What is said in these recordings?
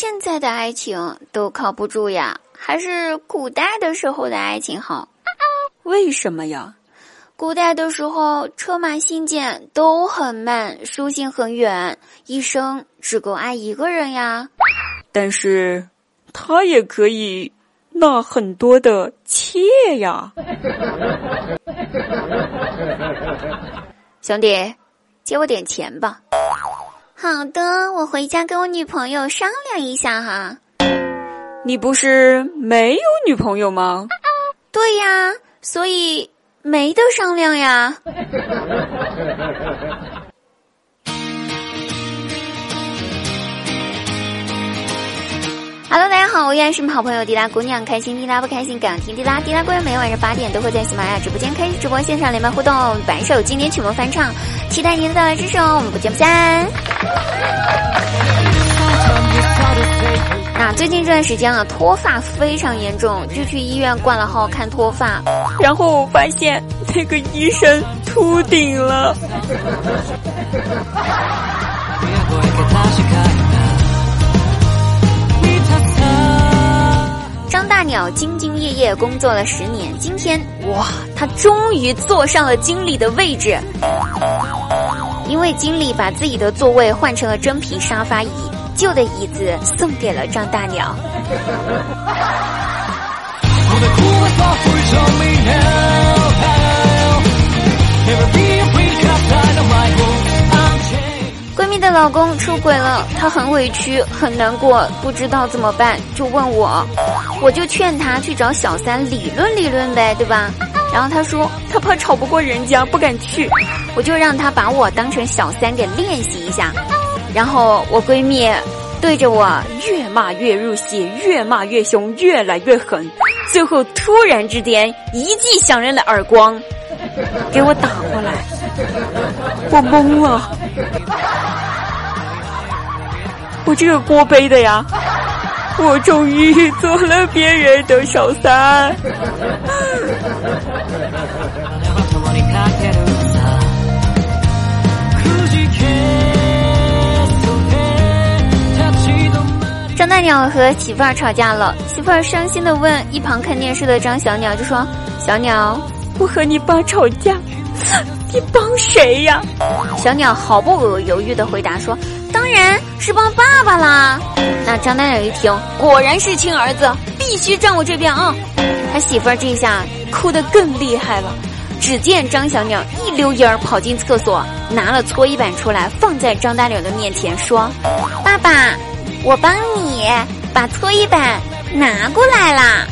现在的爱情都靠不住呀，还是古代的时候的爱情好。为什么呀？古代的时候，车马信件都很慢，书信很远，一生只够爱一个人呀。但是，他也可以纳很多的妾呀。兄弟，借我点钱吧。好的，我回家跟我女朋友商量一下哈。你不是没有女朋友吗？对呀，所以没得商量呀。Hello，大家好，我依然是好朋友滴答姑娘，开心滴答不开心，敢听滴答滴答姑娘，每晚上八点都会在喜马拉雅直播间开始直播线上连麦互动，白首经典曲目翻唱，期待您的到来支持哦，我们不见不散。那最近这段时间啊，脱发非常严重，就去医院挂了号看脱发，然后我发现那个医生秃顶了。鸟兢兢业业工作了十年，今天哇，他终于坐上了经理的位置。因为经理把自己的座位换成了真皮沙发椅，旧的椅子送给了张大鸟。的老公出轨了，她很委屈，很难过，不知道怎么办，就问我，我就劝她去找小三理论理论呗，对吧？然后她说她怕吵不过人家，不敢去，我就让她把我当成小三给练习一下。然后我闺蜜对着我越骂越入戏，越骂越凶，越来越狠，最后突然之间一记响亮的耳光给我打过来，我懵了。我这个锅背的呀，我终于做了别人的小三。张大鸟和媳妇儿吵架了，媳妇儿伤心的问一旁看电视的张小鸟，就说：“小鸟，我和你爸吵架，你帮谁呀？”小鸟毫不犹豫的回答说。当然是帮爸爸啦！那张大鸟一听，果然是亲儿子，必须站我这边啊！他媳妇儿这下哭得更厉害了。只见张小鸟一溜烟儿跑进厕所，拿了搓衣板出来，放在张大鸟的面前，说：“爸爸，我帮你把搓衣板拿过来啦。”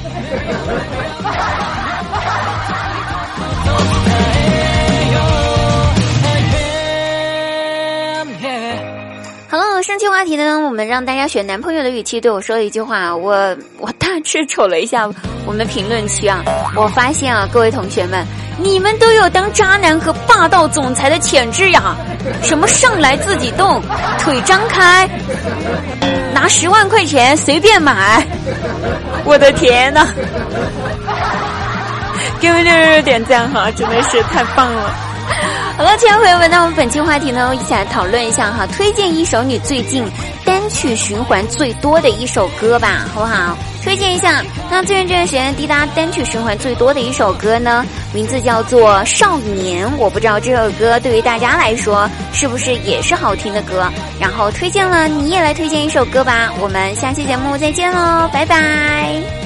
上期话题呢，我们让大家选男朋友的语气对我说了一句话，我我大致瞅了一下我们的评论区啊，我发现啊，各位同学们，你们都有当渣男和霸道总裁的潜质呀！什么上来自己动，腿张开，拿十万块钱随便买，我的天呐！给我们六六点赞哈，真的是太棒了。好了，亲爱的朋友们，那我们本期话题呢，一起来讨论一下哈，推荐一首你最近单曲循环最多的一首歌吧，好不好？推荐一下。那最近这段时间滴答单曲循环最多的一首歌呢，名字叫做《少年》，我不知道这首歌对于大家来说是不是也是好听的歌。然后推荐了，你也来推荐一首歌吧。我们下期节目再见喽，拜拜。